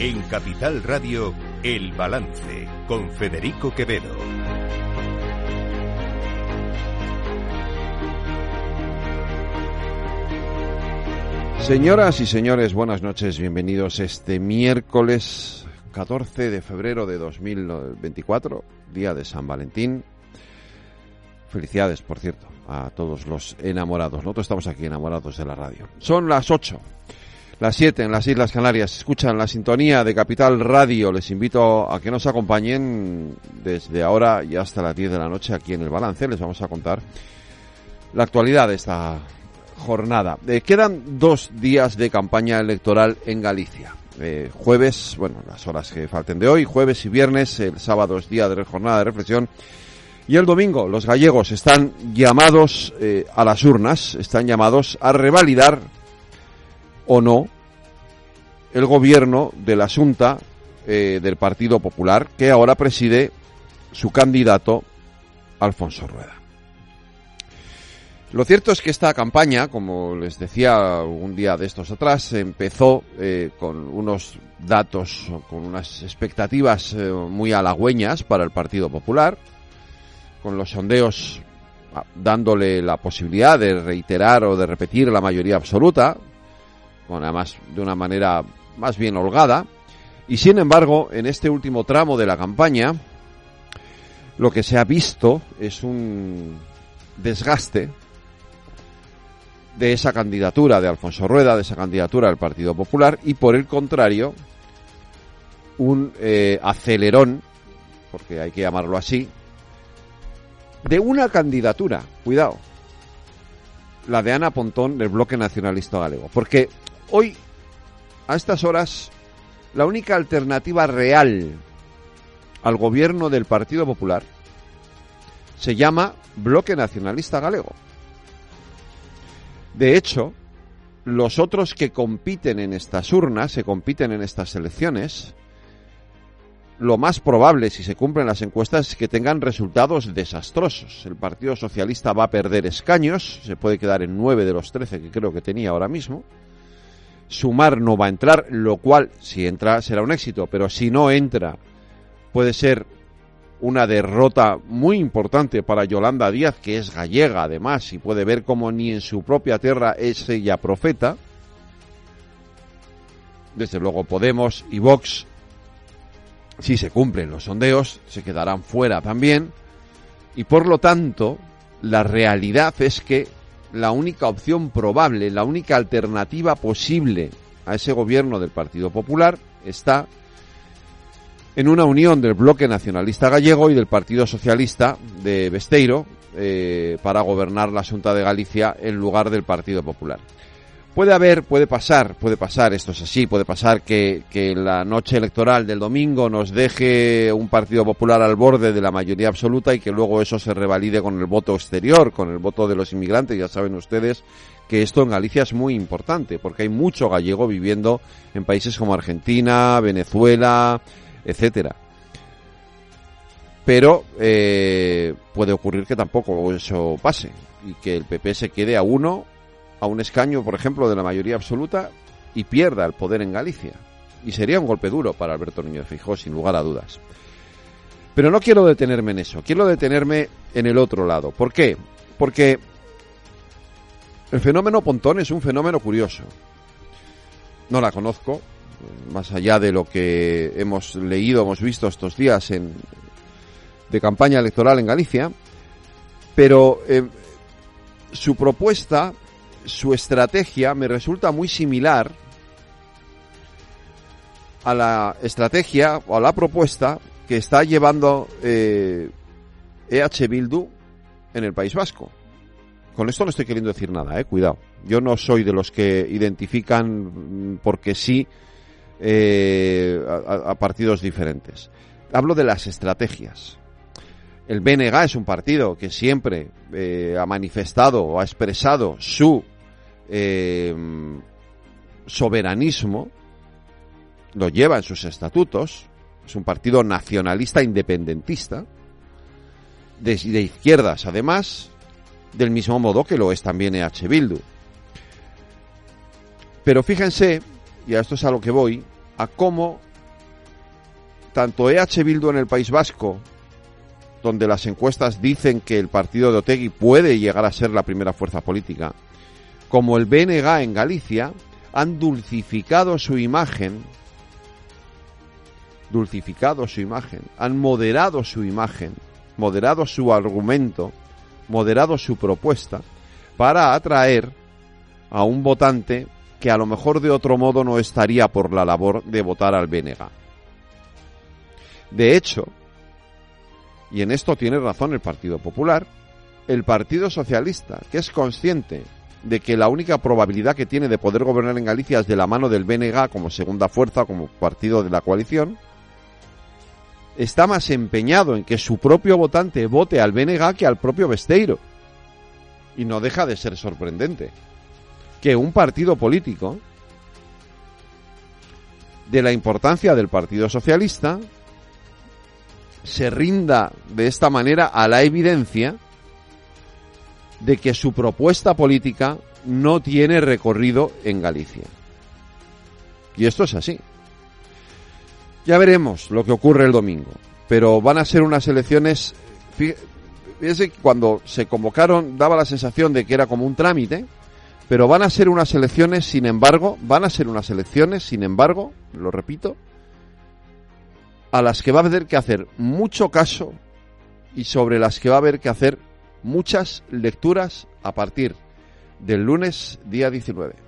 En Capital Radio, El Balance, con Federico Quevedo. Señoras y señores, buenas noches, bienvenidos este miércoles 14 de febrero de 2024, día de San Valentín. Felicidades, por cierto, a todos los enamorados. Nosotros estamos aquí enamorados de la radio. Son las 8, las 7 en las Islas Canarias. Escuchan la sintonía de Capital Radio. Les invito a que nos acompañen desde ahora y hasta las 10 de la noche aquí en el balance. Les vamos a contar la actualidad de esta jornada. Eh, quedan dos días de campaña electoral en Galicia. Eh, jueves, bueno, las horas que falten de hoy, jueves y viernes, el sábado es día de jornada de reflexión. Y el domingo los gallegos están llamados eh, a las urnas, están llamados a revalidar o no el gobierno de la Junta del Partido Popular que ahora preside su candidato Alfonso Rueda. Lo cierto es que esta campaña, como les decía un día de estos atrás, empezó eh, con unos datos, con unas expectativas eh, muy halagüeñas para el Partido Popular, con los sondeos ah, dándole la posibilidad de reiterar o de repetir la mayoría absoluta, con además de una manera más bien holgada, y sin embargo, en este último tramo de la campaña, lo que se ha visto es un desgaste de esa candidatura de Alfonso Rueda, de esa candidatura del Partido Popular, y por el contrario, un eh, acelerón, porque hay que llamarlo así, de una candidatura, cuidado, la de Ana Pontón del Bloque Nacionalista Galego. Porque hoy, a estas horas, la única alternativa real al gobierno del Partido Popular se llama Bloque Nacionalista Galego. De hecho, los otros que compiten en estas urnas, se compiten en estas elecciones, lo más probable, si se cumplen las encuestas, es que tengan resultados desastrosos. El Partido Socialista va a perder escaños, se puede quedar en nueve de los trece que creo que tenía ahora mismo. Sumar no va a entrar, lo cual, si entra, será un éxito, pero si no entra, puede ser una derrota muy importante para Yolanda Díaz, que es gallega además, y puede ver como ni en su propia tierra es ella profeta. Desde luego Podemos y Vox, si se cumplen los sondeos, se quedarán fuera también. Y por lo tanto, la realidad es que la única opción probable, la única alternativa posible a ese gobierno del Partido Popular está en una unión del bloque nacionalista gallego y del Partido Socialista de Besteiro eh, para gobernar la Junta de Galicia en lugar del Partido Popular. Puede haber, puede pasar, puede pasar, esto es así, puede pasar que, la noche electoral del domingo nos deje un Partido Popular al borde de la mayoría absoluta y que luego eso se revalide con el voto exterior, con el voto de los inmigrantes. Ya saben ustedes que esto en Galicia es muy importante porque hay mucho gallego viviendo en países como Argentina, Venezuela, etcétera. Pero eh, puede ocurrir que tampoco eso pase y que el PP se quede a uno, a un escaño, por ejemplo, de la mayoría absoluta y pierda el poder en Galicia. Y sería un golpe duro para Alberto Núñez Fijó, sin lugar a dudas. Pero no quiero detenerme en eso, quiero detenerme en el otro lado. ¿Por qué? Porque el fenómeno Pontón es un fenómeno curioso. No la conozco, más allá de lo que hemos leído, hemos visto estos días en, de campaña electoral en Galicia, pero eh, su propuesta, su estrategia me resulta muy similar a la estrategia o a la propuesta que está llevando eh, EH Bildu en el País Vasco. Con esto no estoy queriendo decir nada, eh, cuidado. Yo no soy de los que identifican mm, porque sí eh, a, partidos diferentes. Hablo de las estrategias. El BNG es un partido que siempre eh, ha manifestado o ha expresado su eh, soberanismo, lo lleva en sus estatutos, es un partido nacionalista independentista, de, de izquierdas además, del mismo modo que lo es también EH Bildu. Pero fíjense y a esto es a lo que voy, a cómo tanto EH Bildu en el País Vasco, donde las encuestas dicen que el partido de Otegui puede llegar a ser la primera fuerza política, como el BNG en Galicia, han dulcificado su imagen, dulcificado su imagen, han moderado su imagen, moderado su argumento, moderado su propuesta, para atraer a un votante que a lo mejor de otro modo no estaría por la labor de votar al BNG. De hecho, y en esto tiene razón el Partido Popular, el Partido Socialista, que es consciente de que la única probabilidad que tiene de poder gobernar en Galicia es de la mano del BNG como segunda fuerza, como partido de la coalición, está más empeñado en que su propio votante vote al BNG que al propio Besteiro. Y no deja de ser sorprendente que un partido político de la importancia del Partido Socialista se rinda de esta manera a la evidencia de que su propuesta política no tiene recorrido en Galicia. Y esto es así. Ya veremos lo que ocurre el domingo, pero van a ser unas elecciones... Fíjese que cuando se convocaron daba la sensación de que era como un trámite, pero van a ser unas elecciones, sin embargo, van a ser unas elecciones, sin embargo, lo repito, a las que va a haber que hacer mucho caso y sobre las que va a haber que hacer muchas lecturas a partir del lunes día 19.